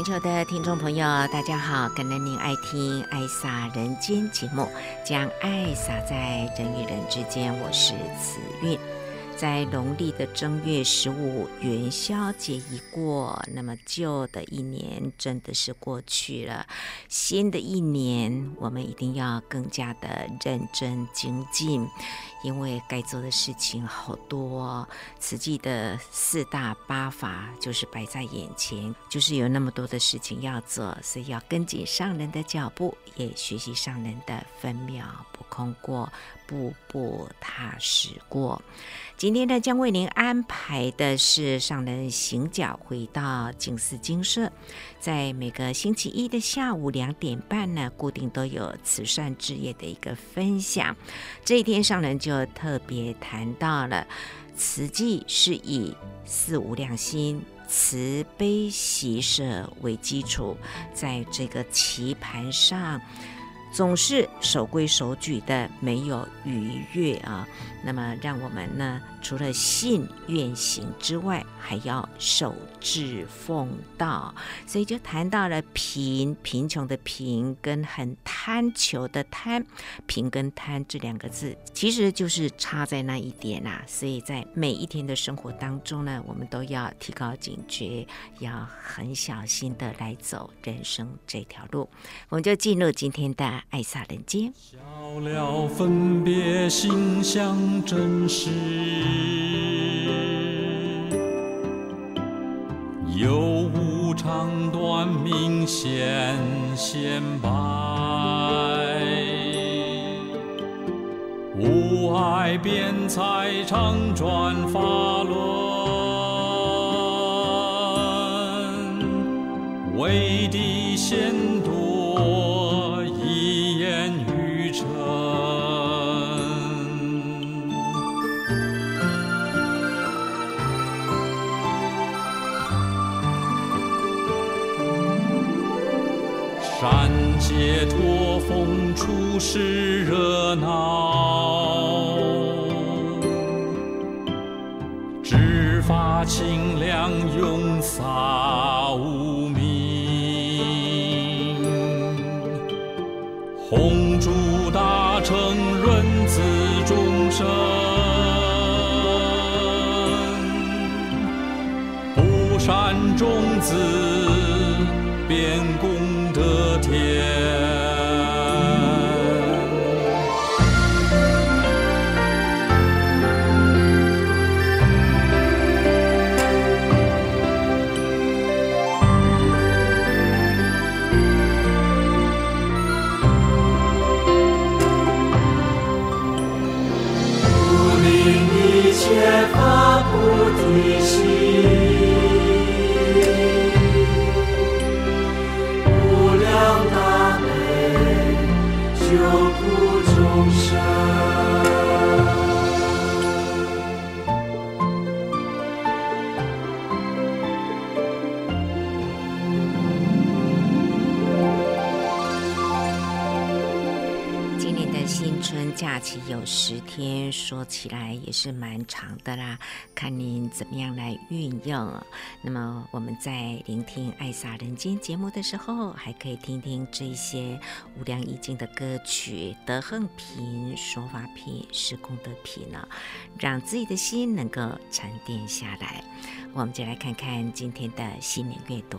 全球的听众朋友，大家好！感恩您爱听《爱洒人间》节目，将爱洒在人与人之间。我是慈韵。在农历的正月十五元宵节一过，那么旧的一年真的是过去了。新的一年，我们一定要更加的认真精进，因为该做的事情好多。慈济的四大八法就是摆在眼前，就是有那么多的事情要做，所以要跟紧上人的脚步，也学习上人的分秒不空过，步步踏实过。今天呢，将为您安排的是上人行脚回到静思精舍，在每个星期一的下午两点半呢，固定都有慈善事业的一个分享。这一天上人就就特别谈到了，慈济是以四无量心、慈悲喜舍为基础，在这个棋盘上。总是守规守矩的，没有逾越啊。那么，让我们呢，除了信愿行之外，还要守指奉道。所以就谈到了贫，贫穷的贫，跟很贪求的贪，贫跟贪这两个字，其实就是差在那一点啊。所以在每一天的生活当中呢，我们都要提高警觉，要很小心的来走人生这条路。我们就进入今天的。爱洒人间，笑了分别心相真实，有无长短明显显白，无碍辩才常转法轮，为地先是热闹。执法清凉拥洒无名。红烛大成情意牵有十天，说起来也是蛮长的啦，看您怎么样来运用。那么我们在聆听《爱洒人间》节目的时候，还可以听听这些无量义经的歌曲，德行品、说法品、是功德品呢，让自己的心能够沉淀下来。我们就来看看今天的心灵阅读。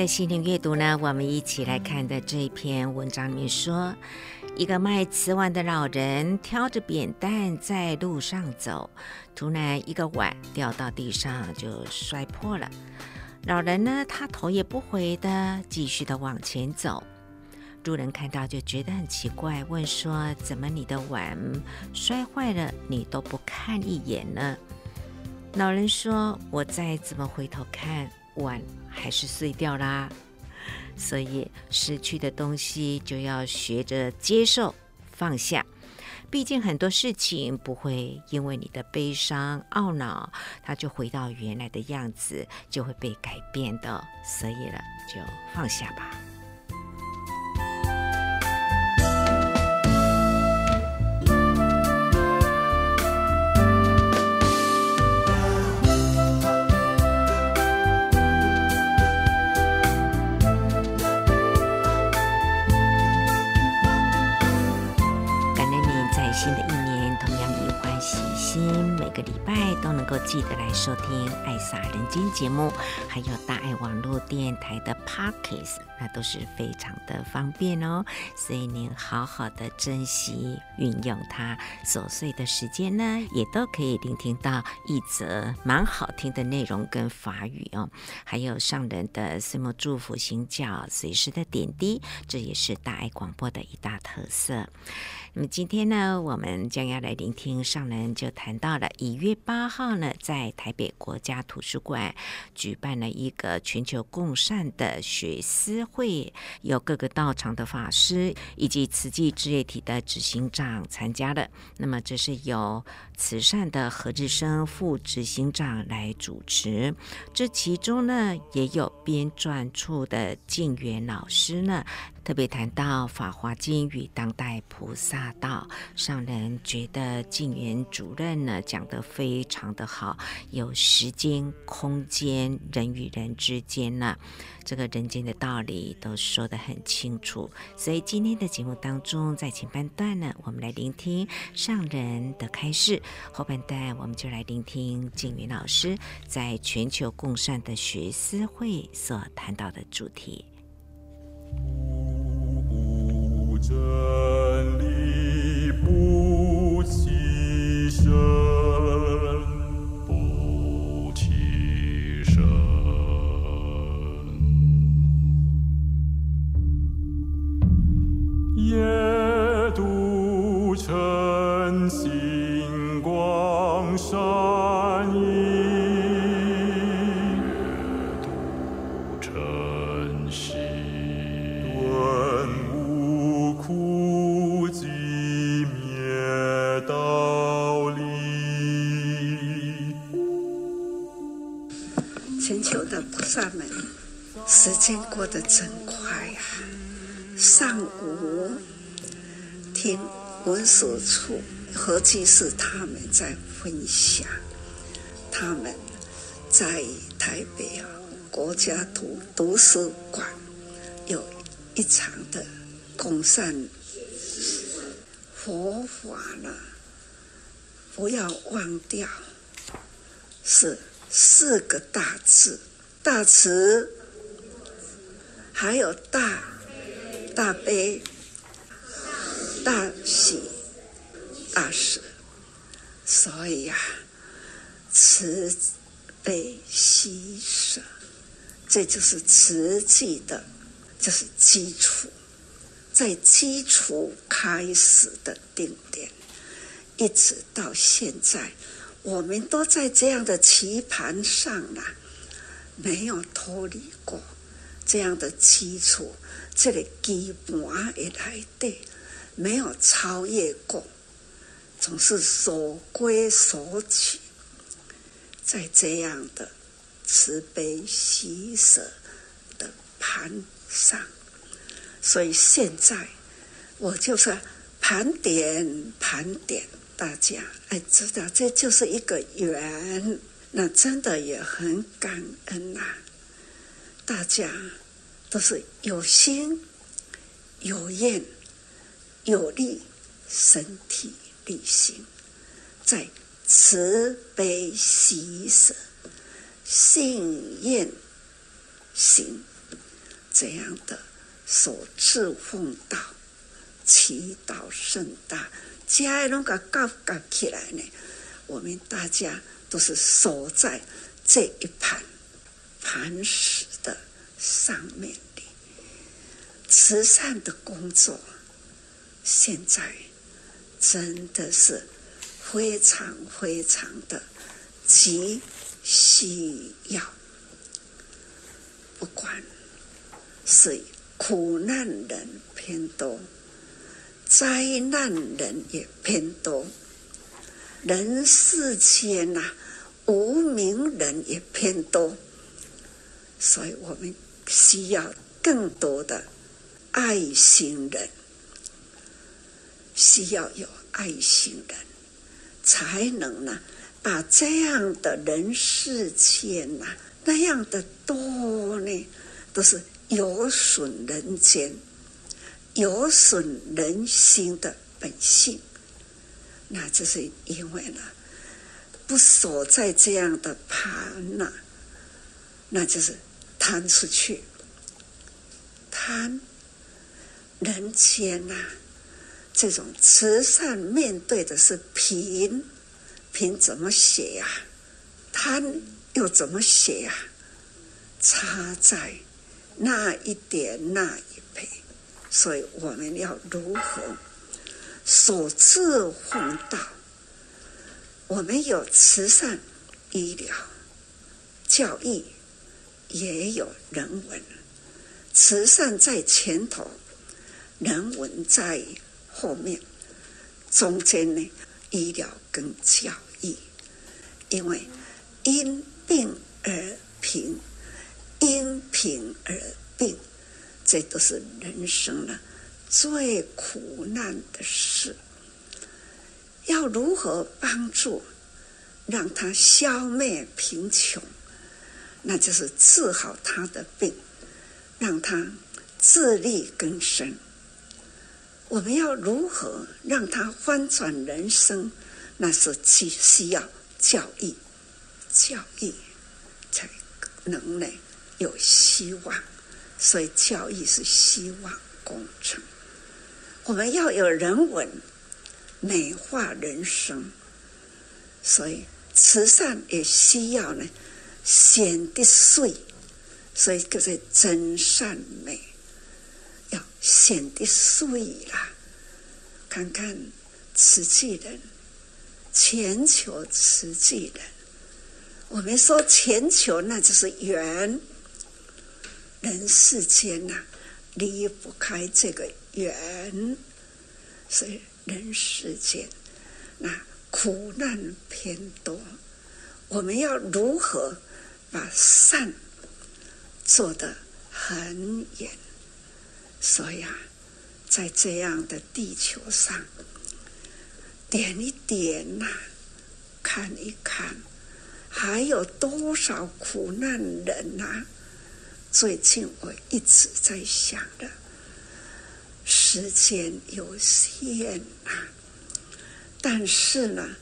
的心灵阅读呢，我们一起来看的这篇文章里面说，一个卖瓷碗的老人挑着扁担在路上走，突然一个碗掉到地上就摔破了。老人呢，他头也不回的继续的往前走。路人看到就觉得很奇怪，问说：“怎么你的碗摔坏了，你都不看一眼呢？”老人说：“我再怎么回头看。”碗还是碎掉啦，所以失去的东西就要学着接受、放下。毕竟很多事情不会因为你的悲伤、懊恼，它就回到原来的样子，就会被改变的。所以了，就放下吧。都能够记得来收听《爱撒人间》节目，还有大爱网络电台的 Podcast，那都是非常的方便哦。所以您好好的珍惜运用它，琐碎的时间呢，也都可以聆听到一则蛮好听的内容跟法语哦。还有上人的岁末祝福行脚，随时的点滴，这也是大爱广播的一大特色。那么今天呢，我们将要来聆听上人就谈到了一月八号呢，在台北国家图书馆举办了一个全球共善的学思会，有各个道场的法师以及慈济事业体的执行长参加了。那么这是由慈善的何志生副执行长来主持，这其中呢也有编撰处的静源老师呢。特别谈到《法华经》与当代菩萨道，上人觉得静源主任呢讲得非常的好，有时间、空间、人与人之间呢，这个人间的道理都说得很清楚。所以今天的节目当中，在前半段呢，我们来聆听上人的开示；后半段我们就来聆听静源老师在全球共善的学思会所谈到的主题。真理不欺生不欺生夜渡晨星光闪时间过得真快呀！上午听文史处何居士他们在分享，他们在台北啊国家图图书馆有一场的共善佛法呢，不要忘掉是四个大字。大慈，还有大大悲、大喜、大舍，所以呀、啊，慈悲喜舍，这就是慈济的，就是基础，在基础开始的定点，一直到现在，我们都在这样的棋盘上了。没有脱离过这样的基础，这个基盘也来对，没有超越过，总是所归所取，在这样的慈悲喜舍的盘上。所以现在我就是盘点盘点大家，哎，知道这就是一个缘，那真的也很感恩呐、大家都是有心、有愿、有力，身体力行，在慈悲喜舍、信愿行这样的。守志奉道，祈祷盛大，家人个搞搞起来呢。我们大家都是守在这一盘磐石上面的慈善的工作，现在真的是非常非常的急需要，不管是。苦难人偏多，灾难人也偏多，人世间呐、无名人也偏多，所以我们需要更多的爱心人，需要有爱心人，才能呢，把这样的人世间呐、那样的多呢，都是。有损人间、有损人心的本性，那就是因为呢，不守在这样的盘呐，那就是贪出去，贪人间呐，这种慈善面对的是贫，贫怎么写呀？贪又怎么写呀？差在。那一点那一倍，所以我们要如何守志奉道？我们有慈善、医疗、教育，也有人文。慈善在前头，人文在后面，中间呢，医疗跟教育，因为因病而贫。因贫而病，这都是人生呢最苦难的事。要如何帮助，让他消灭贫穷？那就是治好他的病，让他自力更生。我们要如何让他翻转人生？那是需需要教育，教育才能呢。有希望，所以教育是希望工程。我们要有人文，美化人生，所以慈善也需要呢显得碎，所以叫做真善美，要显得碎啦。看看慈济人，全球慈济人，我们说全球那就是缘。人世间呐、离不开这个缘，所以人世间那苦难偏多。我们要如何把善做得很远？所以啊，在这样的地球上，点一点呐、看一看，还有多少苦难人呐、最近我一直在想的，时间有限啊，但是呢，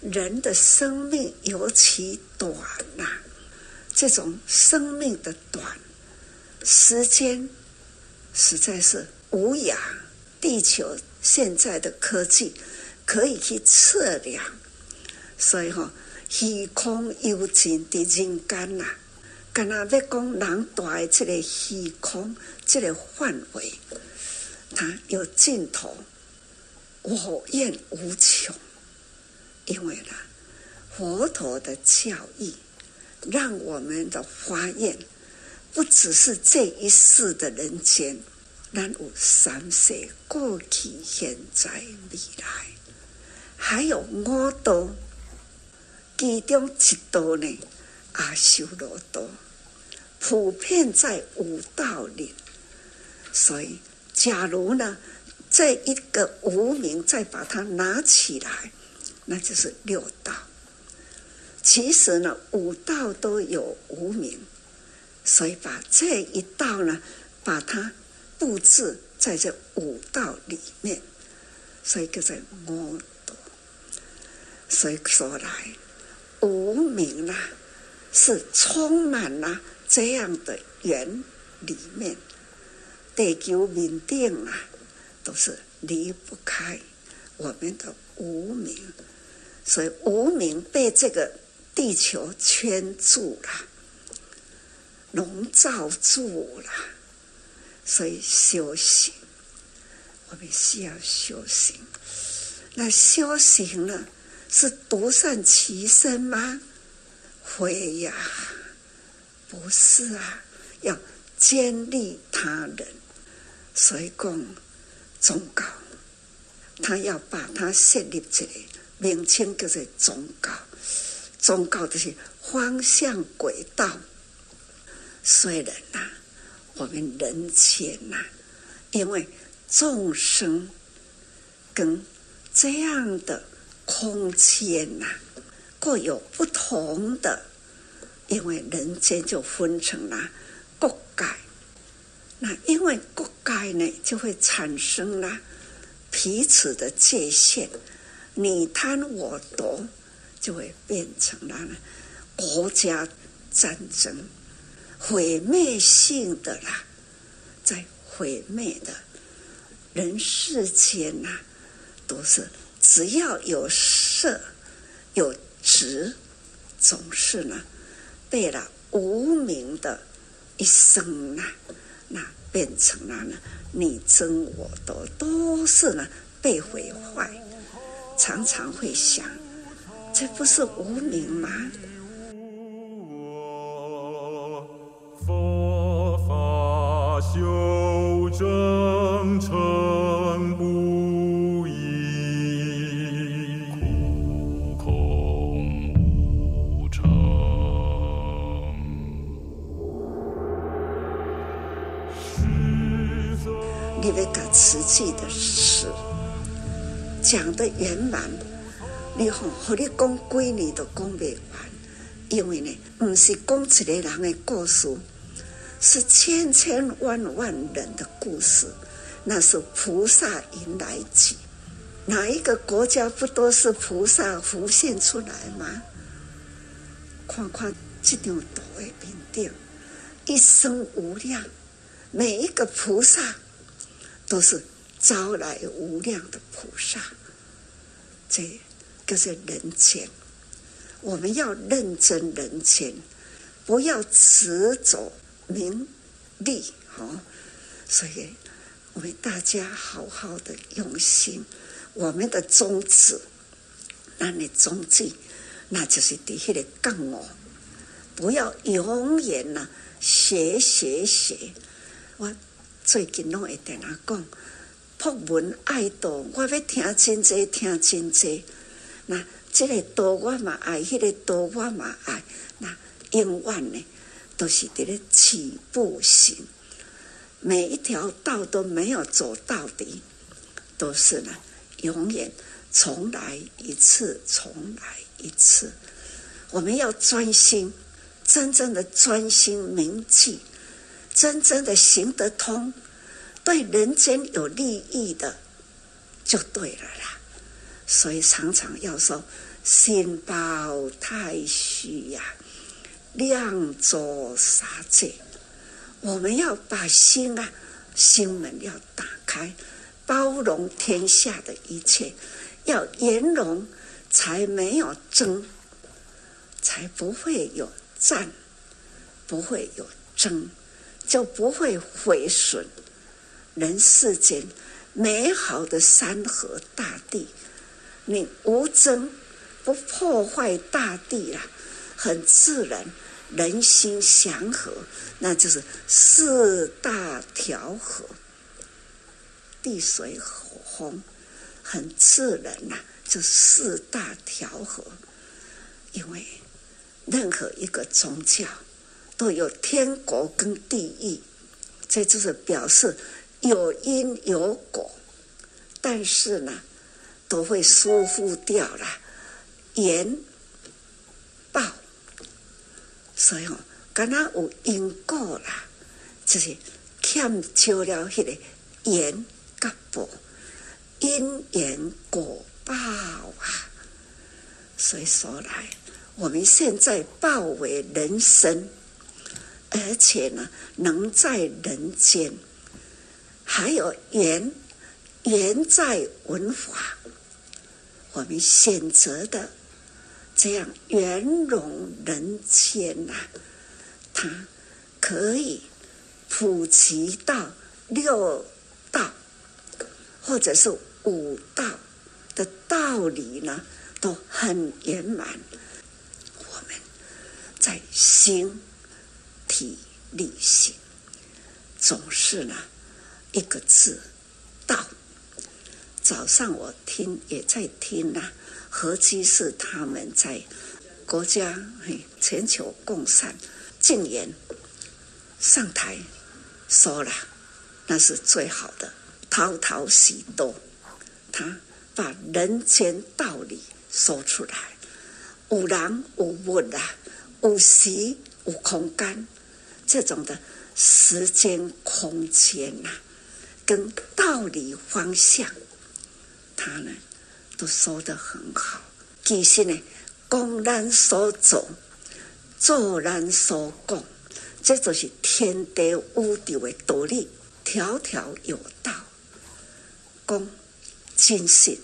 人的生命尤其短呐，这种生命的短，时间实在是无涯。地球现在的科技可以去测量，所以哈，虚空有尽的人间呐。跟他要讲人大的这个虚空，这个范围，它有尽头，我愿无穷。因为呢，佛陀的教义，让我们的发愿，不只是这一世的人间，但有三世过去、现在、未来，还有五道，其中一道呢。阿修罗多，普遍在五道里。所以，假如呢，这一个无名再把它拿起来，那就是六道。其实呢，五道都有无明，所以把这一道呢，把它布置在这五道里面，所以叫做五道。所以说来，无明啊，是充满了这样的缘里面，地球明定啊，都是离不开我们的无明，所以无明被这个。地球圈住了，笼罩住了，所以修行，我们需要修行。那修行呢，是独善其身吗？非呀，不是啊，要兼利他人。所以讲忠告，他要把它设立起来，名称叫做忠告。忠告的是方向轨道。虽然呐、啊，我们人间呐、啊，因为众生跟这样的空间呐、啊，各有不同的，因为人间就分成了各界。那因为各界呢，就会产生了彼此的界限，你贪我夺。就会变成了呢国家战争，毁灭性的啦，在毁灭的人世间呐，都是只要有色有执，总是呢被了无名的一生呐，那变成了呢你争我夺，都是呢被毁坏，常常会想。这不是无名吗？佛法修证成不移，苦空无常。你那个词句的事讲得圆满。你好，和你讲几年都讲不完，因为呢，不是讲一个人的故事，是千千万万人的故事，那是菩萨迎来记。哪一个国家不都是菩萨浮现出来吗？看看这张图的面顶，一生无量，每一个菩萨都是招来无量的菩萨，这。就是人情，我们要认真人情，不要执着名利，哈。所以，我们大家好好的用心，我们的宗旨，那你宗旨，那就是底下的杠哦，不要永远呢学学学。我最近拢会跟他讲，博文爱道，我要听真济，听真济。那这个道我嘛爱，那个道我嘛爱。那永远呢，都是在咧起步行，每一条道都没有走到底，都是呢，永远重来一次，重来一次。我们要专心，真正的专心铭记，真正的行得通，对人间有利益的，就对了啦。所以常常要说心包太虚呀，量作杀戒。我们要把心啊，心门要打开，包容天下的一切，要圆融，才没有争，才不会有战，不会有争，就不会毁损人世间美好的山河大地。你无争，不破坏大地啊，很自然，人心祥和，那就是四大调和，地水火风，很自然呐、啊，就四大调和。因为任何一个宗教都有天国跟地狱，这就是表示有因有果，但是呢，都会疏忽掉了缘报，所以哦，刚刚有因果啦，就是欠缺了那个缘跟报，因缘果报啊，所以说来。我们现在报为人生，而且呢，能在人间，还有缘缘在文化，我们选择的这样圆融人间呐、它可以普及到六道，或者是五道的道理呢，都很圆满。我们在心体力行，总是呢一个字。早上我听也在听呐、啊，何居士他们在国家嘿全球共善证严上台说了，那是最好的，滔滔许多，他把人间道理说出来，有人有物啊。有时有空间，这种的。时间空间呐、啊，跟道理方向，他呢都说得很好。其实呢，讲咱所做，做咱所讲，这就是天地宇宙的道理，条条有道，讲精神，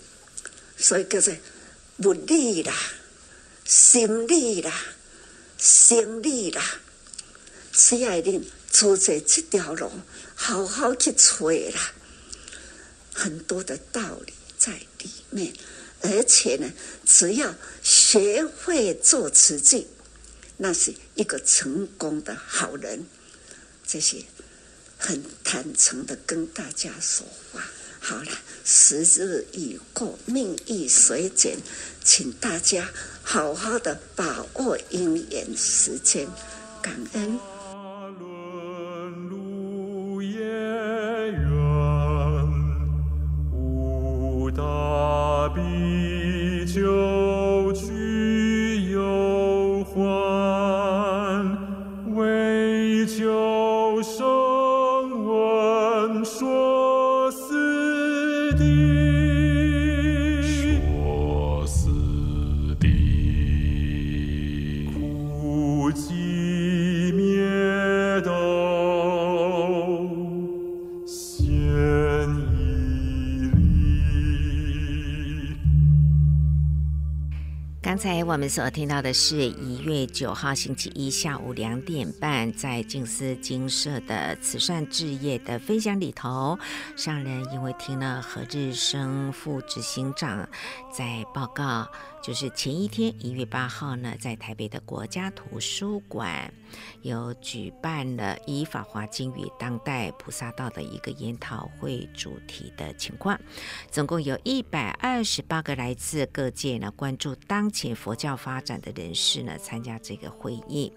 所以叫做物理啦，心理啦。生理啦！只要你走在这条路，好好去找啦，很多的道理在里面。而且呢，只要学会做慈济，那是一个成功的好人。这些很坦诚的跟大家说话。好了，时日已过，命亦随减，请大家。好好的把握因缘时间，感恩。刚才我我们所听到的是一月九号星期一下午两点半，在静思精舍的慈善置业的分享里头，上人因为听了何日生副执行长在报告，就是前一天一月八号呢，在台北的国家图书馆有举办了以《法华经》与当代菩萨道的一个研讨会主题的情况，总共有一百二十八个来自各界呢关注当前。佛教发展的人士呢，参加这个会议，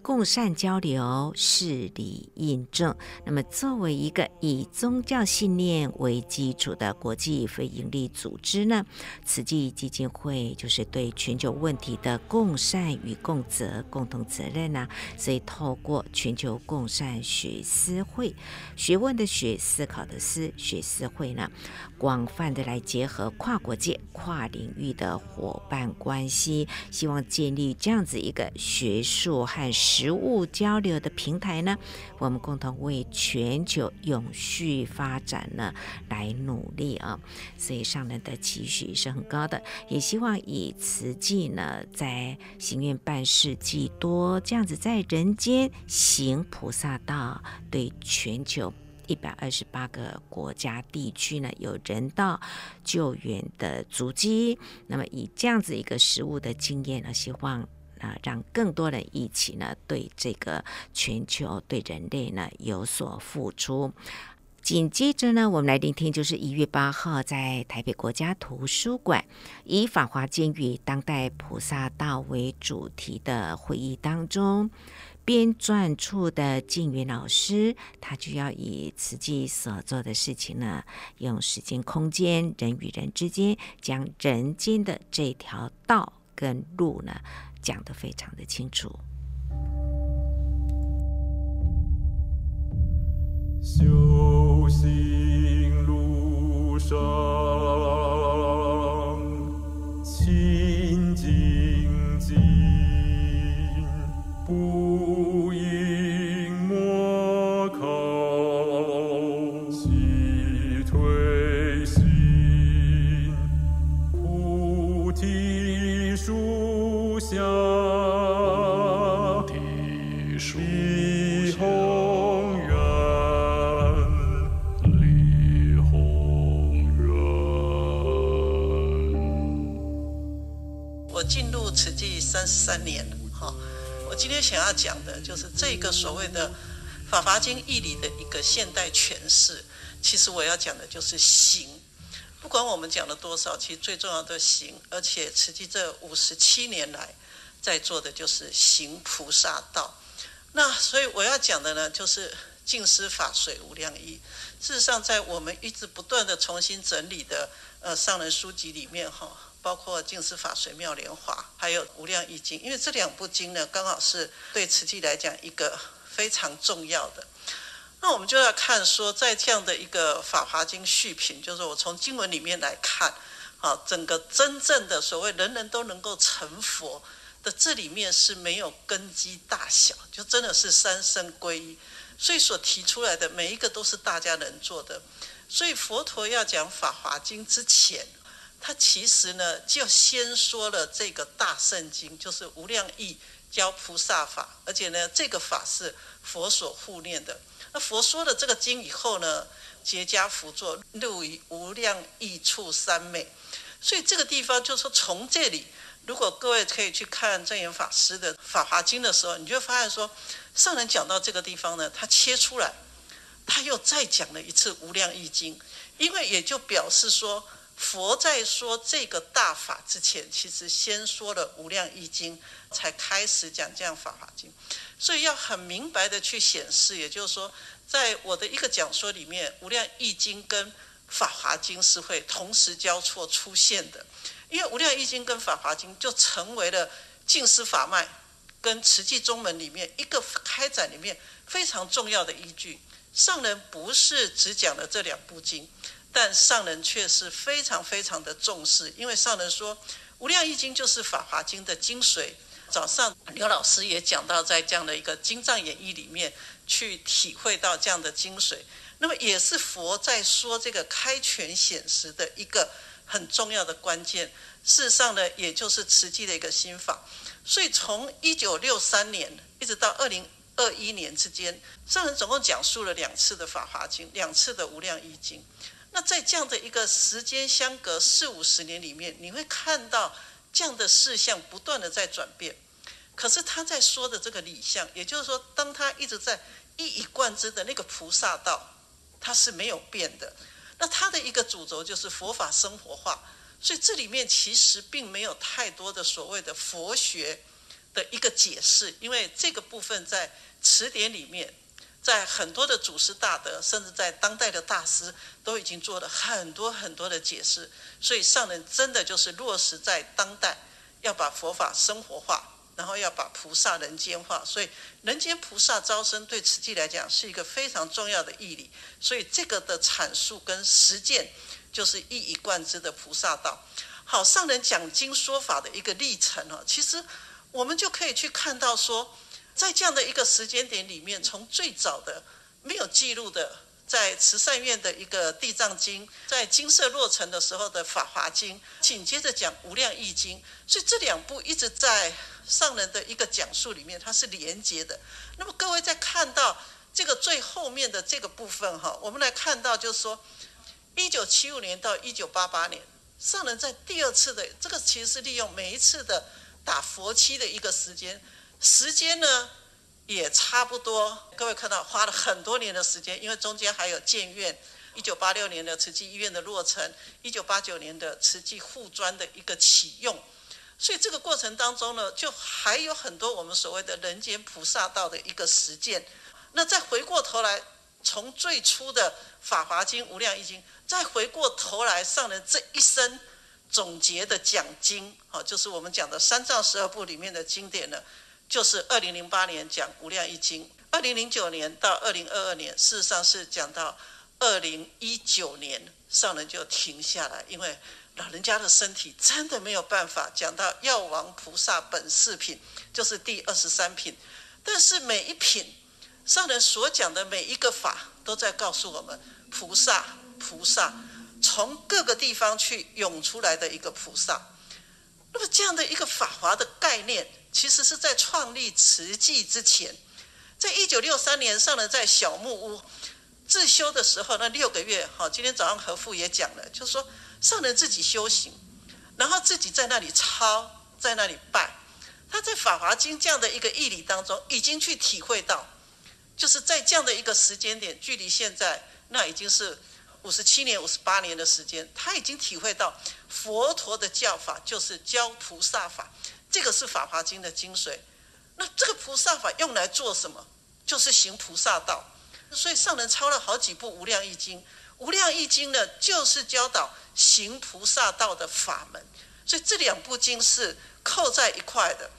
共善交流，事理印证。那么，作为一个以宗教信念为基础的国际非营利组织呢，慈济基金会就是对全球问题的共善与共责、共同责任呢、啊。所以，透过全球共善学思会，学问的学，思考的思，学思会呢，广泛的来结合跨国界、跨领域的伙伴关系。希望建立这样子一个学术和实务交流的平台呢，我们共同为全球永续发展呢来努力啊！所以上人的期许是很高的，也希望以慈济呢在行愿办事济多这样子在人间行菩萨道，对全球。一百二十八个国家地区呢，有人道救援的足迹。那么以这样子一个实务的经验呢，希望啊让更多人一起呢，对这个全球、对人类呢有所付出。紧接着呢，我们来聆听，就是一月八号在台北国家图书馆以《法华经与当代菩萨道》为主题的会议当中，编撰处的静云老师，他就要以慈济所做的事情呢，用时间、空间、人与人之间，将人间的这条道跟路呢，讲得非常的清楚。修行路上，清净静，不三年了，哈！我今天想要讲的就是这个所谓的《法华经》义理的一个现代诠释。其实我要讲的就是行，不管我们讲了多少，其实最重要的行。而且慈济这五十七年来在做的就是行菩萨道。那所以我要讲的呢，就是净思法水无量义。事实上，在我们一直不断的重新整理的呃上人书籍里面，哈。包括《静思法随妙莲华》，还有《无量义经》，因为这两部经呢，刚好是对瓷器来讲一个非常重要的。那我们就要看说，在这样的一个《法华经》续品，就是我从经文里面来看，啊，整个真正的所谓人人都能够成佛的，这里面是没有根基大小，就真的是三生归一，所以所提出来的每一个都是大家能做的。所以佛陀要讲《法华经》之前。他其实呢，就先说了这个大圣经，就是无量义教菩萨法，而且呢，这个法是佛所护念的。那佛说了这个经以后呢，结跏趺坐，入于无量义处三昧。所以这个地方就是说，从这里，如果各位可以去看证严法师的《法华经》的时候，你就发现说，上人讲到这个地方呢，他切出来，他又再讲了一次无量义经，因为也就表示说。佛在说这个大法之前，其实先说了《无量义经》，才开始讲这样《法华经》。所以要很明白的去显示，也就是说，在我的一个讲说里面，《无量义经》跟《法华经》是会同时交错出现的，因为《无量义经》跟《法华经》就成为了静思法脉跟慈济宗门里面一个开展里面非常重要的依据。上人不是只讲了这两部经。但上人却是非常非常的重视，因为上人说《无量义经》就是《法华经》的精髓。早上刘老师也讲到，在这样的一个《经藏演义》里面去体会到这样的精髓，那么也是佛在说这个开权显实的一个很重要的关键。事实上呢，也就是慈济的一个心法。所以从一九六三年一直到二零二一年之间，上人总共讲述了两次的《法华经》，两次的《无量义经》。那在这样的一个时间相隔四五十年里面，你会看到这样的事项不断的在转变。可是他在说的这个理想，也就是说，当他一直在一以贯之的那个菩萨道，它是没有变的。那他的一个主轴就是佛法生活化，所以这里面其实并没有太多的所谓的佛学的一个解释，因为这个部分在词典里面。在很多的祖师大德，甚至在当代的大师，都已经做了很多很多的解释。所以上人真的就是落实在当代，要把佛法生活化，然后要把菩萨人间化。所以人间菩萨招生对慈济来讲是一个非常重要的义理。所以这个的阐述跟实践，就是一以贯之的菩萨道。好，上人讲经说法的一个历程哦，其实我们就可以去看到说。在这样的一个时间点里面，从最早的没有记录的，在慈善院的一个地藏经，在金色落成的时候的法华经，紧接着讲无量义经，所以这两部一直在上人的一个讲述里面，它是连接的。那么各位在看到这个最后面的这个部分哈，我们来看到就是说，一九七五年到一九八八年，上人在第二次的这个其实是利用每一次的打佛七的一个时间。时间呢，也差不多。各位看到花了很多年的时间，因为中间还有建院，一九八六年的慈济医院的落成，一九八九年的慈济护专的一个启用，所以这个过程当中呢，就还有很多我们所谓的人间菩萨道的一个实践。那再回过头来，从最初的《法华经》《无量义经》，再回过头来，上人这一生总结的讲经，好，就是我们讲的三藏十二部里面的经典呢，就是二零零八年讲《无量义经》，二零零九年到二零二二年，事实上是讲到。二零一九年，上人就停下来，因为老人家的身体真的没有办法讲到药王菩萨本事品，就是第二十三品。但是每一品，上人所讲的每一个法，都在告诉我们，菩萨菩萨从各个地方去涌出来的一个菩萨。那么这样的一个法华的概念，其实是在创立慈济之前，在一九六三年，上人在小木屋。自修的时候，那六个月，好，今天早上和父也讲了，就是说上人自己修行，然后自己在那里抄，在那里拜，他在《法华经》这样的一个义理当中，已经去体会到，就是在这样的一个时间点，距离现在那已经是五十七年、五十八年的时间，他已经体会到佛陀的教法就是教菩萨法，这个是《法华经》的精髓。那这个菩萨法用来做什么？就是行菩萨道。所以上人抄了好几部《无量义经》，《无量义经》呢，就是教导行菩萨道的法门。所以这两部经是扣在一块的。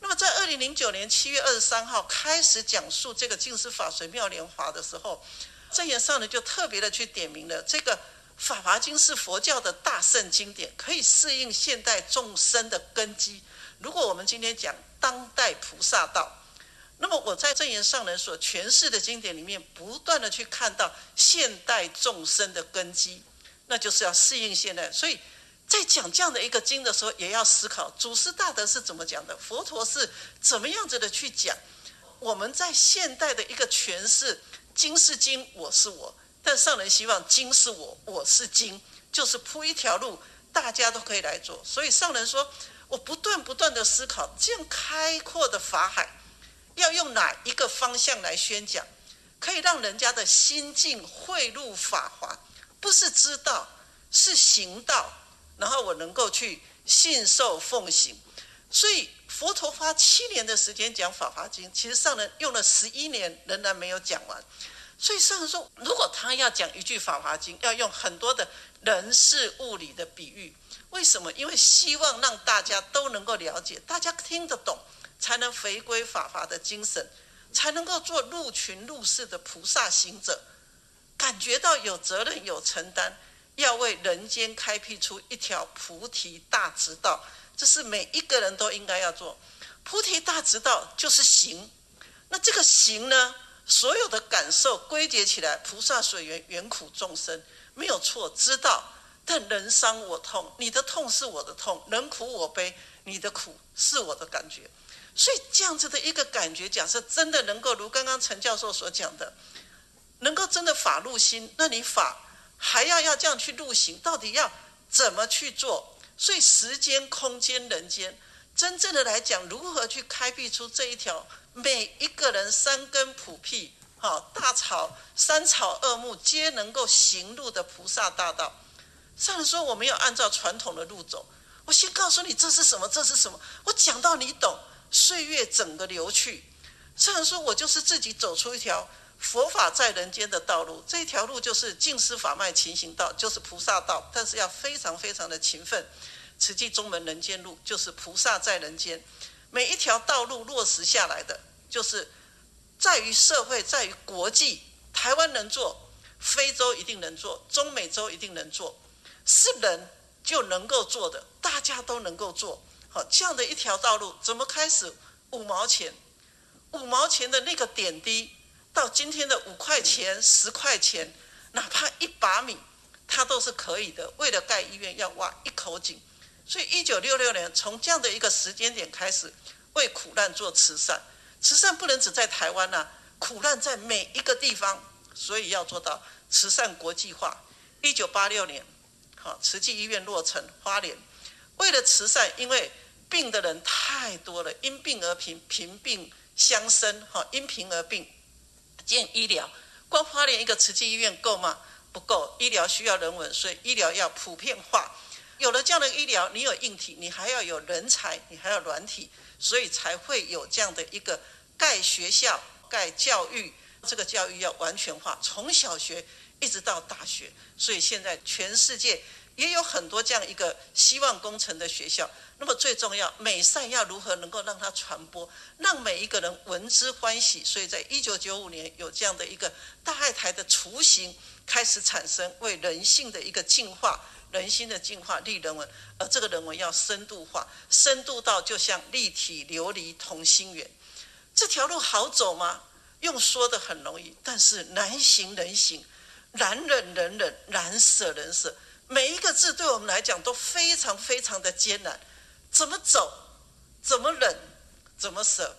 那么在二零零九年七月二十三号开始讲述这个净思法随妙莲华的时候，正言上人就特别的去点明了这个《法华经》是佛教的大圣经典，可以适应现代众生的根基。如果我们今天讲当代菩萨道。那么我在证言上人所诠释的经典里面，不断的去看到现代众生的根基，那就是要适应现代。所以在讲这样的一个经的时候，也要思考祖师大德是怎么讲的，佛陀是怎么样子的去讲。我们在现代的一个诠释，经是经，我是我，但上人希望经是我，我是经，就是铺一条路，大家都可以来做。所以上人说，我不断不断的思考，这样开阔的法海。要用哪一个方向来宣讲，可以让人家的心境汇入法华，不是知道，是行道，然后我能够去信受奉行。所以佛陀花七年的时间讲《法华经》，其实上人用了十一年，仍然没有讲完。所以上人说，如果他要讲一句《法华经》，要用很多的人事物理的比喻。为什么？因为希望让大家都能够了解，大家听得懂。才能回归法华的精神，才能够做入群入世的菩萨行者，感觉到有责任有承担，要为人间开辟出一条菩提大直道，这是每一个人都应该要做。菩提大直道就是行，那这个行呢，所有的感受归结起来，菩萨所缘缘苦众生没有错，知道，但人伤我痛，你的痛是我的痛，人苦我悲，你的苦是我的感觉。所以这样子的一个感觉，假设真的能够如刚刚陈教授所讲的，能够真的法入心，那你法还要要这样去入行，到底要怎么去做？所以时间、空间、人间，真正的来讲，如何去开辟出这一条每一个人三根普辟、好大草、三草二木皆能够行路的菩萨大道？上人说，我们要按照传统的路走。我先告诉你这是什么，这是什么，我讲到你懂。岁月整个流去，虽然说我就是自己走出一条佛法在人间的道路，这一条路就是净思法脉勤行道，就是菩萨道，但是要非常非常的勤奋。此即中门人间路就是菩萨在人间，每一条道路落实下来的，就是在于社会，在于国际，台湾能做，非洲一定能做，中美洲一定能做，是人就能够做的，大家都能够做。好，这样的一条道路怎么开始？五毛钱，五毛钱的那个点滴，到今天的五块钱、十块钱，哪怕一把米，它都是可以的。为了盖医院，要挖一口井，所以一九六六年从这样的一个时间点开始，为苦难做慈善。慈善不能只在台湾呐、啊，苦难在每一个地方，所以要做到慈善国际化。一九八六年，慈济医院落成花莲。为了慈善，因为病的人太多了，因病而贫，贫病相生，哈，因贫而病。建医疗，光花莲一个慈济医院够吗？不够，医疗需要人文，所以医疗要普遍化。有了这样的医疗，你有硬体，你还要有人才，你还要软体，所以才会有这样的一个盖学校、盖教育。这个教育要完全化，从小学一直到大学。所以现在全世界也有很多这样一个希望工程的学校。那么最重要，美善要如何能够让它传播，让每一个人闻之欢喜？所以在一九九五年有这样的一个大爱台的雏形开始产生，为人性的一个进化，人心的进化立人文，而这个人文要深度化，深度到就像立体琉璃同心圆。这条路好走吗？用说的很容易，但是难行人行，难忍人忍，难舍人舍。每一个字对我们来讲都非常非常的艰难。怎么走？怎么忍？怎么舍？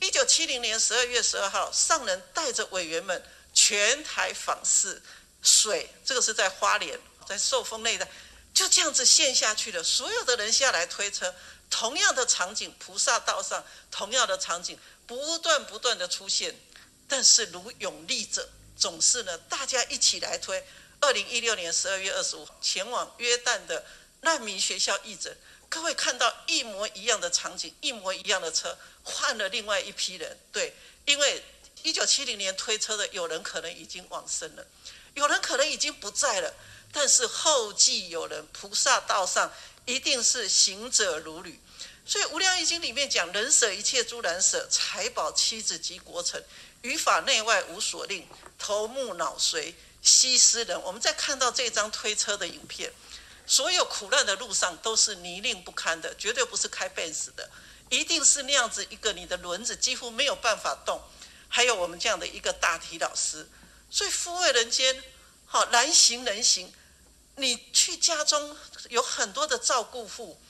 一九七零年十二月十二号，上人带着委员们全台访视水，这个是在花莲，在寿丰内的，就这样子陷下去了。所有的人下来推车，同样的场景，菩萨道上同样的场景。不断不断的出现，但是如勇力者总是呢，大家一起来推。二零一六年十二月二十五前往约旦的难民学校义诊，各位看到一模一样的场景，一模一样的车，换了另外一批人。对，因为一九七零年推车的有人可能已经往生了，有人可能已经不在了，但是后继有人，菩萨道上一定是行者如履。所以《无量义经》里面讲：“人舍一切诸难舍，财宝妻子及国城，于法内外无所令，头目脑髓西斯人。”我们在看到这张推车的影片，所有苦难的路上都是泥泞不堪的，绝对不是开奔驰的，一定是那样子一个你的轮子几乎没有办法动。还有我们这样的一个大体老师，所以夫为人间，好难行人行。你去家中有很多的照顾户。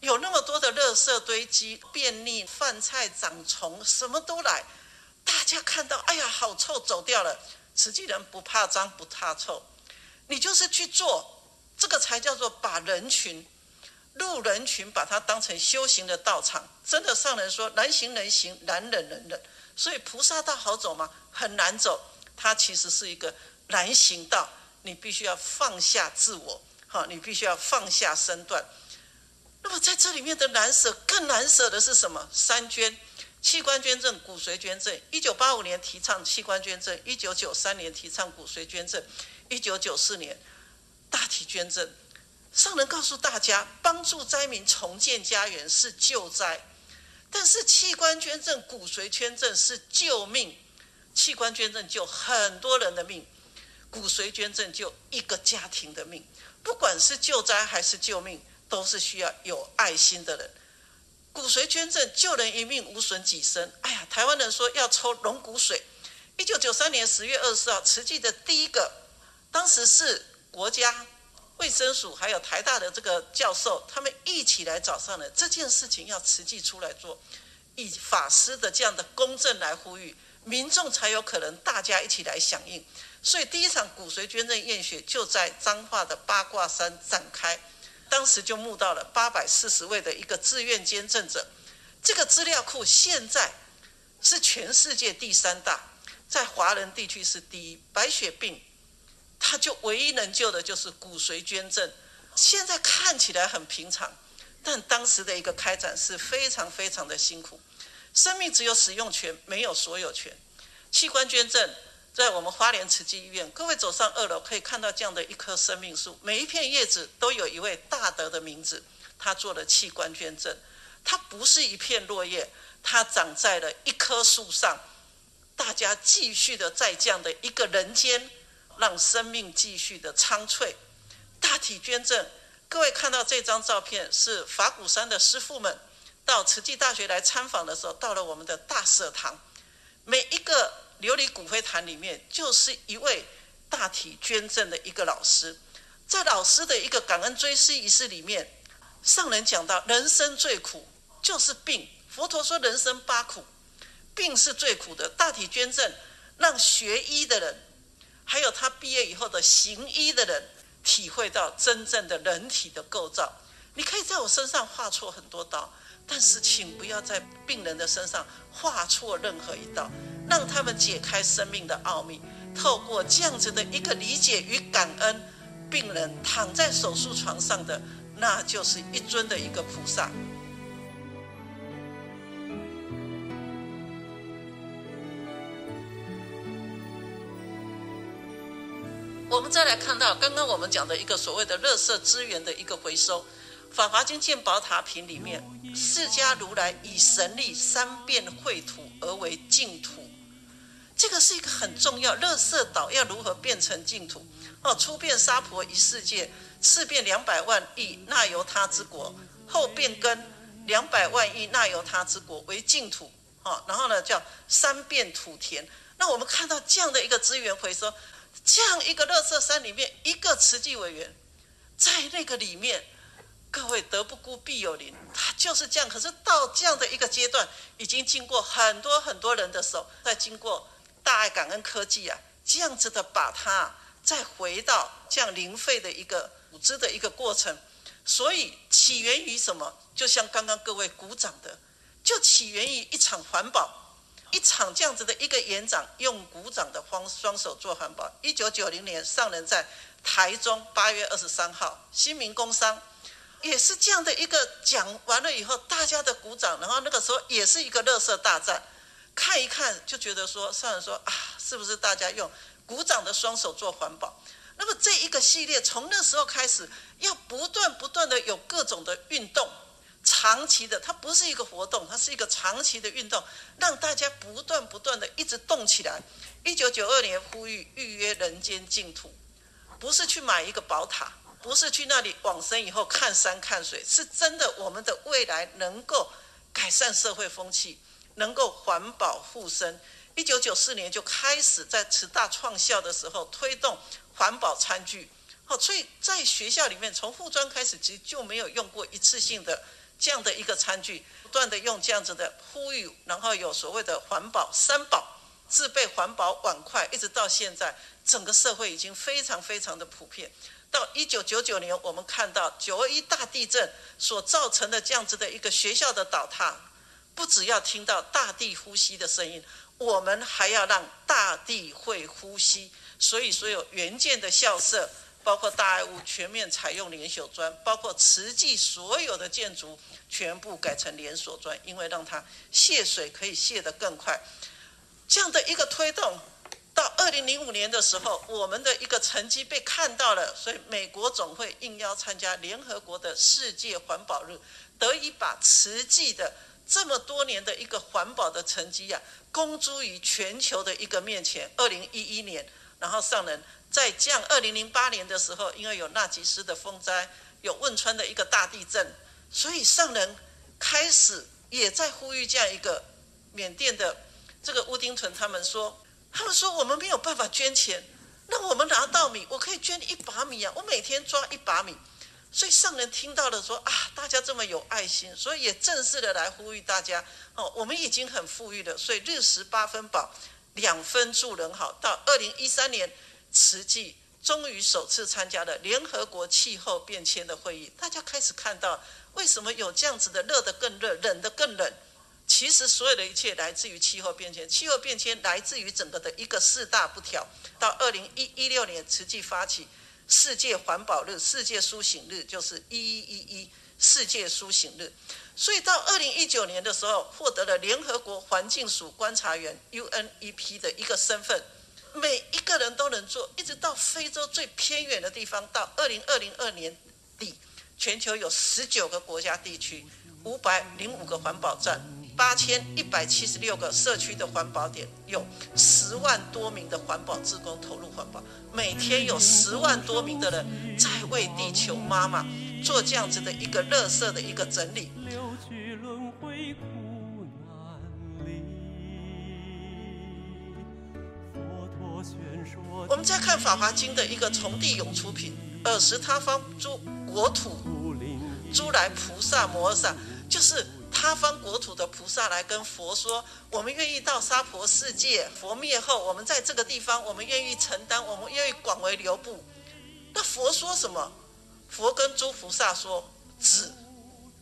有那么多的垃圾堆积、便秘、饭菜长虫，什么都来。大家看到，哎呀，好臭，走掉了。慈济人不怕脏，不怕臭，你就是去做，这个才叫做把人群、路人群，把它当成修行的道场。真的，上人说，难行人行，难忍人忍。所以菩萨道好走吗？很难走，它其实是一个难行道。你必须要放下自我，好，你必须要放下身段。那么在这里面的难舍，更难舍的是什么？三捐，器官捐赠、骨髓捐赠。一九八五年提倡器官捐赠，一九九三年提倡骨髓捐赠，一九九四年大体捐赠。上人告诉大家，帮助灾民重建家园是救灾，但是器官捐赠、骨髓捐赠是救命。器官捐赠救很多人的命，骨髓捐赠救一个家庭的命。不管是救灾还是救命。都是需要有爱心的人。骨髓捐赠，救人一命，无损己身。哎呀，台湾人说要抽龙骨髓。一九九三年十月二十号，慈济的第一个，当时是国家卫生署还有台大的这个教授，他们一起来找上了，这件事情要慈济出来做，以法师的这样的公正来呼吁，民众才有可能大家一起来响应。所以第一场骨髓捐赠验血就在彰化的八卦山展开。当时就募到了八百四十位的一个自愿捐赠者，这个资料库现在是全世界第三大，在华人地区是第一。白血病，它就唯一能救的就是骨髓捐赠。现在看起来很平常，但当时的一个开展是非常非常的辛苦。生命只有使用权，没有所有权。器官捐赠。在我们花莲慈济医院，各位走上二楼可以看到这样的一棵生命树，每一片叶子都有一位大德的名字。他做了器官捐赠，它不是一片落叶，它长在了一棵树上。大家继续的在这样的一个人间，让生命继续的苍翠。大体捐赠，各位看到这张照片是法鼓山的师父们到慈济大学来参访的时候，到了我们的大舍堂，每一个。琉璃骨灰坛里面就是一位大体捐赠的一个老师，在老师的一个感恩追思仪式里面，上人讲到人生最苦就是病。佛陀说人生八苦，病是最苦的。大体捐赠让学医的人，还有他毕业以后的行医的人，体会到真正的人体的构造。你可以在我身上划错很多刀，但是请不要在病人的身上划错任何一刀，让他们解开生命的奥秘。透过这样子的一个理解与感恩，病人躺在手术床上的，那就是一尊的一个菩萨。我们再来看到刚刚我们讲的一个所谓的垃圾资源的一个回收，《法华经鉴宝塔品》里面，释迦如来以神力三遍秽土而为净土，这个是一个很重要。垃圾岛要如何变成净土？哦，初变沙婆一世界，次变两百万亿那由他之国，后变更两百万亿那由他之国为净土。哦，然后呢叫三变土田。那我们看到这样的一个资源回收。这样一个垃圾山里面，一个慈济委员在那个里面，各位德不孤必有邻，他就是这样。可是到这样的一个阶段，已经经过很多很多人的手，再经过大爱感恩科技啊，这样子的把它再回到这样零废的一个组织的一个过程。所以起源于什么？就像刚刚各位鼓掌的，就起源于一场环保。一场这样子的一个演讲，用鼓掌的方双手做环保。一九九零年，上人在台中八月二十三号新民工商，也是这样的一个讲完了以后，大家的鼓掌，然后那个时候也是一个乐色大战，看一看就觉得说，上人说啊，是不是大家用鼓掌的双手做环保？那么这一个系列从那时候开始，要不断不断的有各种的运动。长期的，它不是一个活动，它是一个长期的运动，让大家不断不断的一直动起来。一九九二年呼吁预约人间净土，不是去买一个宝塔，不是去那里往生以后看山看水，是真的我们的未来能够改善社会风气，能够环保护生。一九九四年就开始在慈大创校的时候推动环保餐具，好，所以在学校里面从护装开始，其实就没有用过一次性的。这样的一个餐具，不断的用这样子的呼吁，然后有所谓的环保三宝，自备环保碗筷，一直到现在，整个社会已经非常非常的普遍。到一九九九年，我们看到九二一大地震所造成的这样子的一个学校的倒塌，不只要听到大地呼吸的声音，我们还要让大地会呼吸。所以，所有原建的校舍。包括大爱屋全面采用连锁砖，包括慈济所有的建筑全部改成连锁砖，因为让它泄水可以泄得更快。这样的一个推动，到二零零五年的时候，我们的一个成绩被看到了，所以美国总会应邀参加联合国的世界环保日，得以把慈济的这么多年的一个环保的成绩呀，公诸于全球的一个面前。二零一一年，然后上人。在这样二零零八年的时候，因为有纳吉斯的风灾，有汶川的一个大地震，所以上人开始也在呼吁这样一个缅甸的这个乌丁屯，他们说，他们说我们没有办法捐钱，那我们拿到米，我可以捐一把米啊，我每天抓一把米，所以上人听到了说啊，大家这么有爱心，所以也正式的来呼吁大家哦，我们已经很富裕了，所以日食八分饱，两分助人好，到二零一三年。慈济终于首次参加了联合国气候变迁的会议，大家开始看到为什么有这样子的热得更热，冷得更冷。其实所有的一切来自于气候变迁，气候变迁来自于整个的一个四大不调。到二零一六年，慈济发起世界环保日、世界苏醒日，就是一一一一世界苏醒日。所以到二零一九年的时候，获得了联合国环境署观察员 UNEP 的一个身份。每一个人都能做，一直到非洲最偏远的地方。到二零二零二年底，全球有十九个国家地区，五百零五个环保站，八千一百七十六个社区的环保点，有十万多名的环保志工投入环保，每天有十万多名的人在为地球妈妈做这样子的一个垃圾的一个整理。我们再看《法华经》的一个从地涌出品，尔时他方诸国土，诸来菩萨摩诃萨，就是他方国土的菩萨来跟佛说：我们愿意到娑婆世界，佛灭后，我们在这个地方，我们愿意承担，我们愿意广为流布。那佛说什么？佛跟诸菩萨说：子，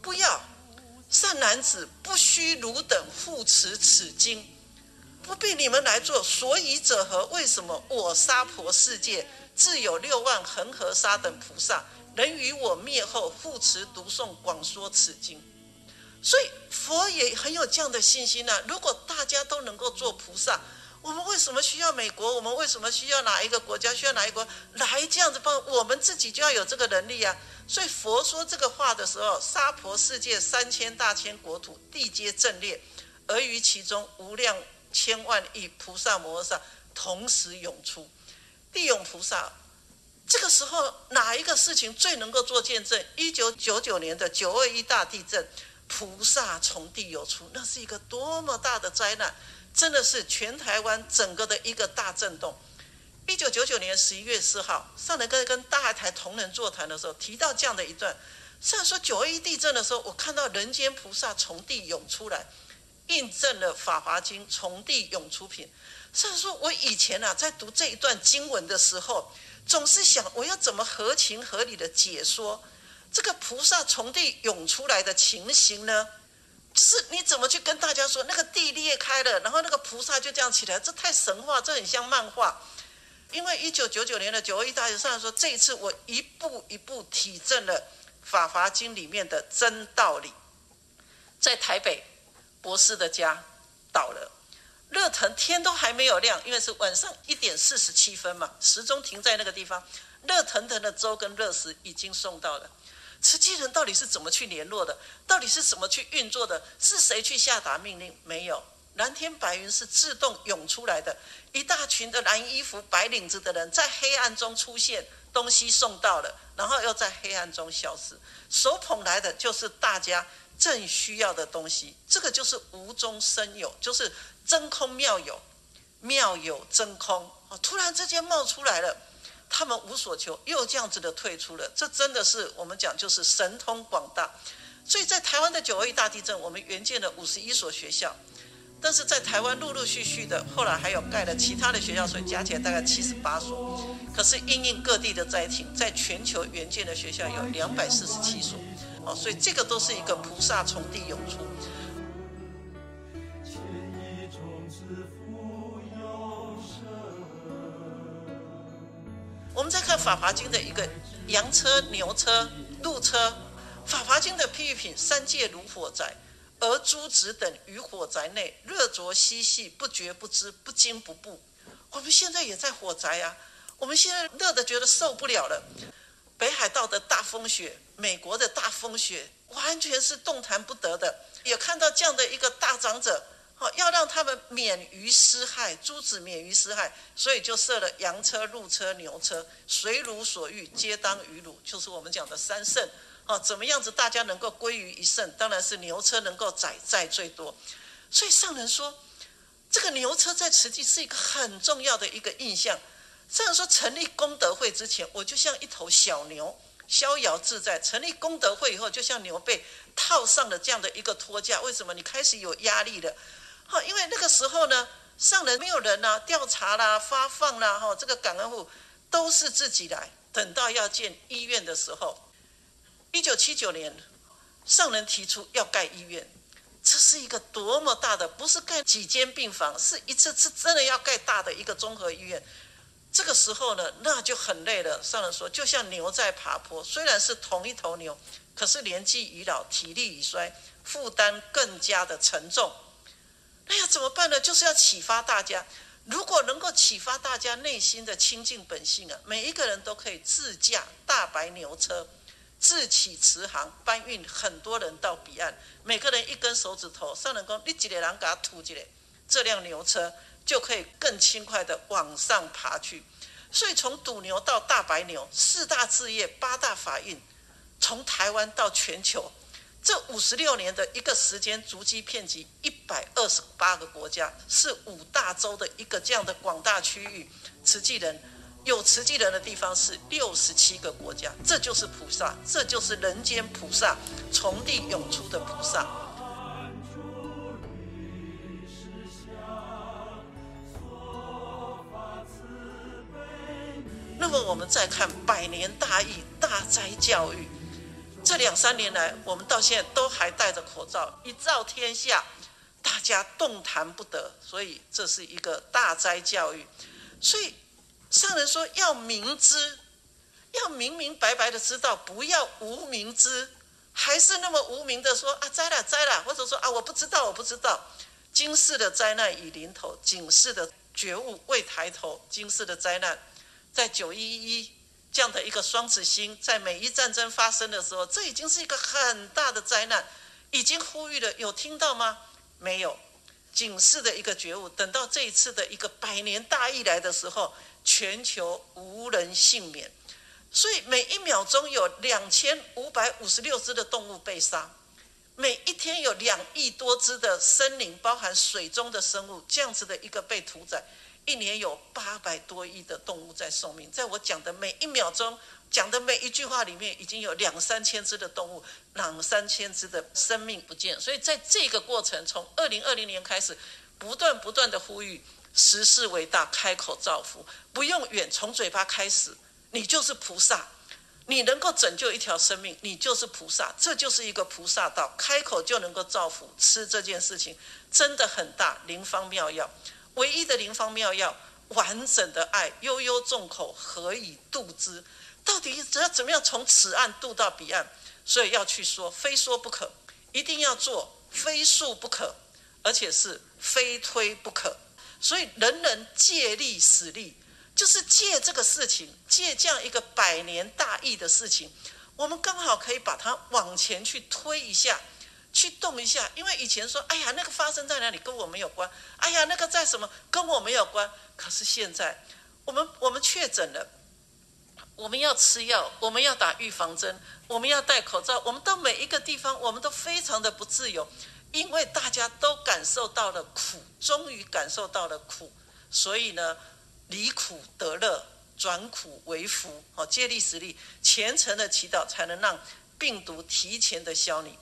不要。善男子，不须汝等护持此经，不必你们来做。所以者何？为什么我娑婆世界自有六万恒河沙等菩萨，能于我灭后护持读诵广说此经？所以佛也很有这样的信心呢、如果大家都能够做菩萨，我们为什么需要美国？我们为什么需要哪一个国家？需要哪一国来这样子帮？我们自己就要有这个能力啊！所以佛说这个话的时候，娑婆世界三千大千国土，地皆震裂，而于其中无量千万亿菩萨摩诃萨同时涌出，地涌菩萨。这个时候哪一个事情最能够做见证？一九九九年的九二一大地震，菩萨从地涌出，那是一个多么大的灾难！真的是全台湾整个的一个大震动。一九九九年十一月四号，上人跟跟大台同仁座谈的时候，提到这样的一段。上人说九二一地震的时候，我看到人间菩萨从地涌出来，印证了《法华经》从地涌出品。上人说，我以前啊在读这一段经文的时候，总是想我要怎么合情合理的解说这个菩萨从地涌出来的情形呢？就是你怎么去跟大家说那个地裂开了，然后那个菩萨就这样起来，这太神话，这很像漫画。因为一九九九年的九二一大地震，上说这一次我一步一步体证了《法华经》里面的真道理。在台北博士的家倒了，热腾天都还没有亮，因为是晚上一点四十七分嘛，时钟停在那个地方，热腾腾的粥跟热食已经送到了。慈济人到底是怎么去联络的？到底是怎么去运作的？是谁去下达命令？没有。蓝天白云是自动涌出来的，一大群的蓝衣服、白领子的人在黑暗中出现，东西送到了，然后又在黑暗中消失。手捧来的就是大家正需要的东西，这个就是无中生有，就是真空妙有，妙有真空。突然之间冒出来了，他们无所求，又这样子的退出了。这真的是我们讲就是神通广大。所以在台湾的九二一大地震，我们援建了五十一所学校。但是在台湾陆陆续续的，后来还有盖了其他的学校，所以加起来大概七十八所。可是因应各地的灾情，在全球援建的学校有两百四十七所。哦，所以这个都是一个菩萨从地涌出。我们再看《法华经》的一个羊车、牛车、鹿车，《法华经》的譬喻品，三界如火宅。而诸子等于火宅内热灼嬉戏，不觉不知，不惊不怖。我们现在也在火宅啊，我们现在热的觉得受不了了。北海道的大风雪，美国的大风雪，完全是动弹不得的。也看到这样的一个大长者，好要让他们免于尸害，诸子免于尸害，所以就设了羊车、鹿车、牛车，随汝所欲，皆当于汝，就是我们讲的三圣。哦，怎么样子大家能够归于一圣？当然是牛车能够载载最多。所以上人说，这个牛车在慈济是一个很重要的一个印象。上人说，成立功德会之前，我就像一头小牛，逍遥自在；成立功德会以后，就像牛被套上了这样的一个托架。为什么？你开始有压力了。好，因为那个时候呢，上人没有人呐、调查啦、发放啦，哈，这个感恩户都是自己来。等到要建医院的时候。一九七九年，上人提出要盖医院，这是一个多么大的，不是盖几间病房，是一次次真的要盖大的一个综合医院。这个时候呢，那就很累了。上人说，就像牛在爬坡，虽然是同一头牛，可是年纪已老，体力已衰，负担更加的沉重。那要怎么办呢？就是要启发大家，如果能够启发大家内心的清净本性啊，每一个人都可以自驾大白牛车。自启慈航，搬运很多人到彼岸。每个人一根手指头，上人讲，你几个人给他吐几个，这辆牛车就可以更轻快的往上爬去。所以从赌牛到大白牛，四大志业、八大法印，从台湾到全球，这五十六年的一个时间，足迹遍及一百二十八个国家，是五大洲的一个这样的广大区域，慈济人。有慈济人的地方是六十七个国家，这就是菩萨，这就是人间菩萨，从地涌出的菩萨。那么我们再看百年大义大灾教育，这两三年来，我们到现在都还戴着口罩，一罩天下，大家动弹不得。所以这是一个大灾教育。所以上人说要明知，要明明白白的知道，不要无明知，还是那么无明的说啊灾了灾了，或者说啊我不知道我不知道。今世的灾难已临头，警示的觉悟未抬头，今世的灾难在九一一。这样的一个双子星，在美伊战争发生的时候，这已经是一个很大的灾难，已经呼吁了，有听到吗？没有，警示的一个觉悟。等到这一次的一个百年大疫来的时候，全球无人幸免。所以每一秒钟有两千五百五十六只的动物被杀，每一天有两亿多只的森林，包含水中的生物，这样子的一个被屠宰。一年有八百多亿的动物在寿命，在我讲的每一秒钟讲的每一句话里面，已经有两三千只的动物，两三千只的生命不见。所以在这个过程，从二零二零年开始，不断不断的呼吁，时势为大，开口造福，不用远，从嘴巴开始，你就是菩萨，你能够拯救一条生命，你就是菩萨，这就是一个菩萨道，开口就能够造福，吃这件事情真的很大，灵方妙药。唯一的灵方妙药，完整的爱，悠悠众口，何以度之？到底只要怎么样从此岸渡到彼岸？所以要去说，非说不可；一定要做，非恕不可，而且是非推不可。所以人人借力使力，就是借这个事情，借这样一个百年大义的事情，我们刚好可以把它往前去推一下。去动一下，因为以前说，哎呀，那个发生在哪里跟我没有关，哎呀，那个在什么跟我没有关。可是现在，我们我们确诊了，我们要吃药，我们要打预防针，我们要戴口罩，我们到每一个地方，我们都非常的不自由，因为大家都感受到了苦，终于感受到了苦，所以呢，离苦得乐，转苦为福，哦，借力使力，虔诚的祈祷，才能让病毒提前的消弭。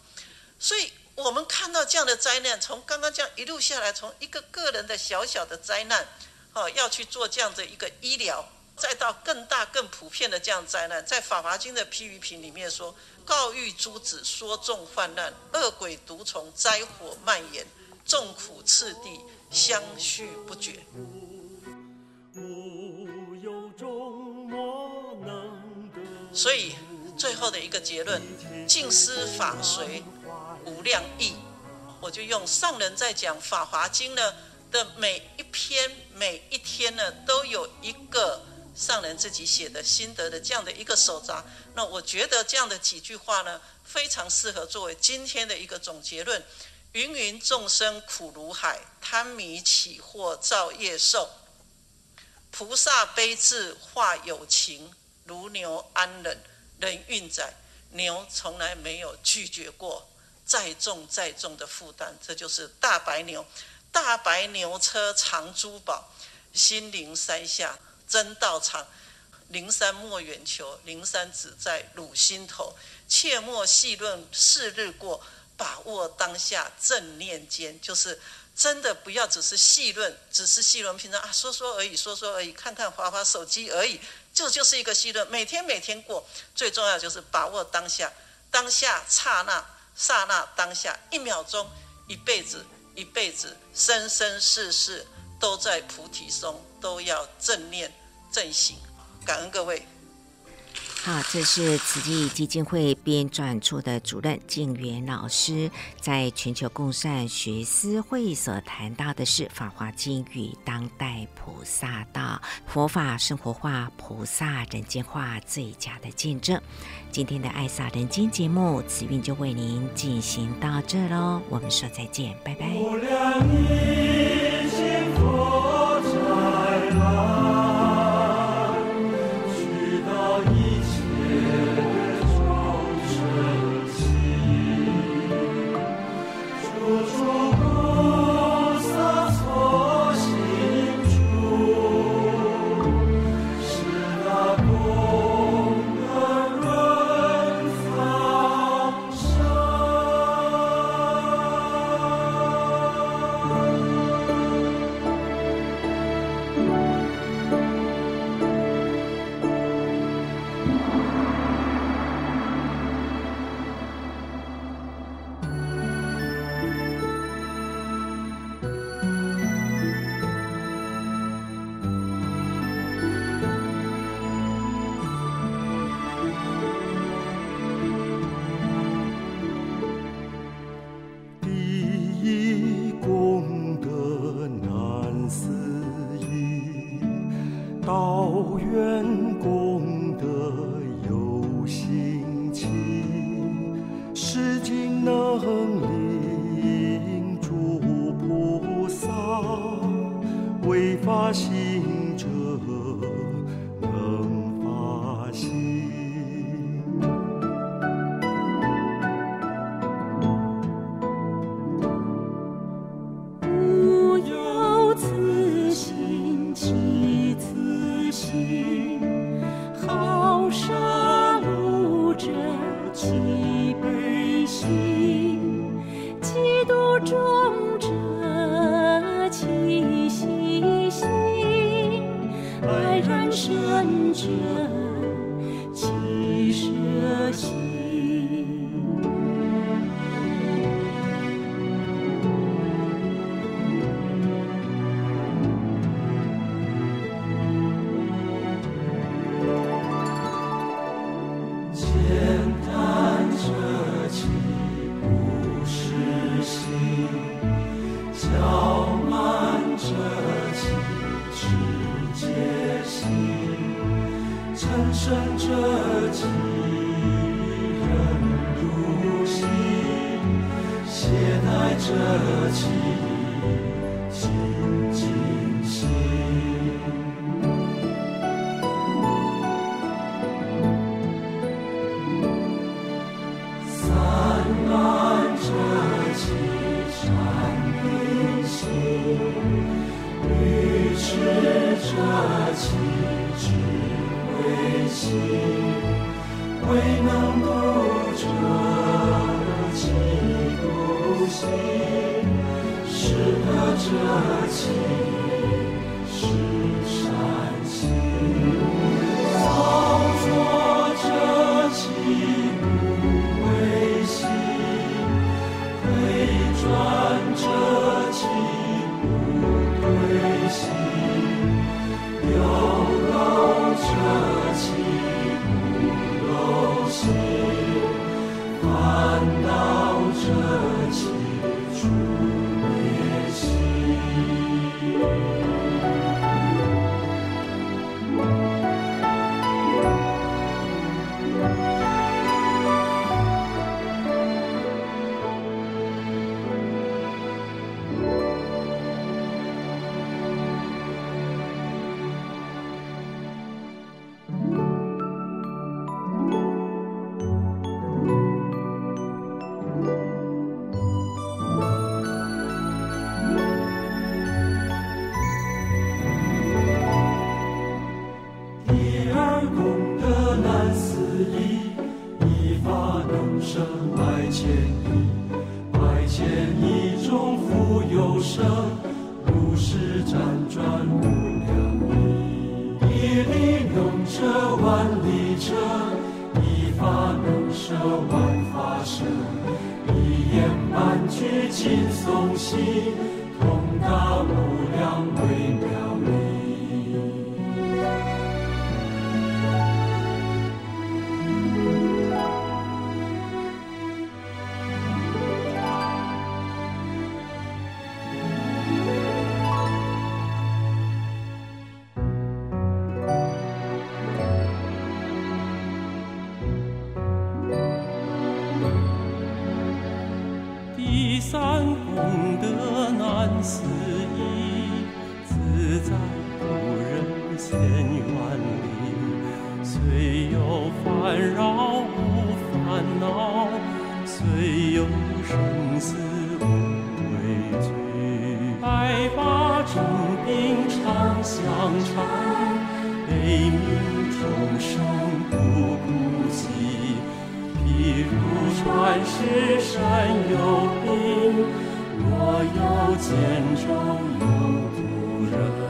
所以，我们看到这样的灾难，从刚刚这样一路下来，从一个个人的小小的灾难，哦，要去做这样的一个医疗，再到更大更普遍的这样灾难，在《法华经》的批语品里面说：“告欲诸子，说众患难，恶鬼毒虫，灾火蔓延，众苦次第，相续不绝。”所以，最后的一个结论：静思法随。无量义，我就用上人在讲《法华经》呢的每一篇每一天呢，都有一个上人自己写的心得的这样的一个手札。那我觉得这样的几句话呢，非常适合作为今天的一个总结论：芸芸众生苦如海，贪迷起惑造业受。菩萨悲智化有情，如牛安忍忍运载，牛从来没有拒绝过。再重再重的负担，这就是大白牛。大白牛车藏珠宝，心灵山下真道场。灵山莫远求，灵山只在汝心头。切莫细论是日过，把握当下正念间。就是真的不要只是细论，只是细论平常啊说说而已，说说而已，看看滑滑手机而已，这就是一个细论。每天每天过，最重要就是把握当下，当下刹那。刹那当下，一秒钟，一辈子，一辈子，生生世世都在菩提松，都要正念正行。感恩各位。好，这是慈济基金会编撰处的主任静远老师在全球共善学思会所谈到的是《法华经》与当代菩萨道，佛法生活化，菩萨人间化最佳的见证。今天的爱洒人间节目，慈韵就为您进行到这喽，我们说再见，拜拜。三功德难思议，自在无人千万里，虽有烦扰无烦恼，虽有生死无畏惧，百发成兵常相缠，悲悯众生不孤寂。地如川石，山有冰。我有见证，有故人。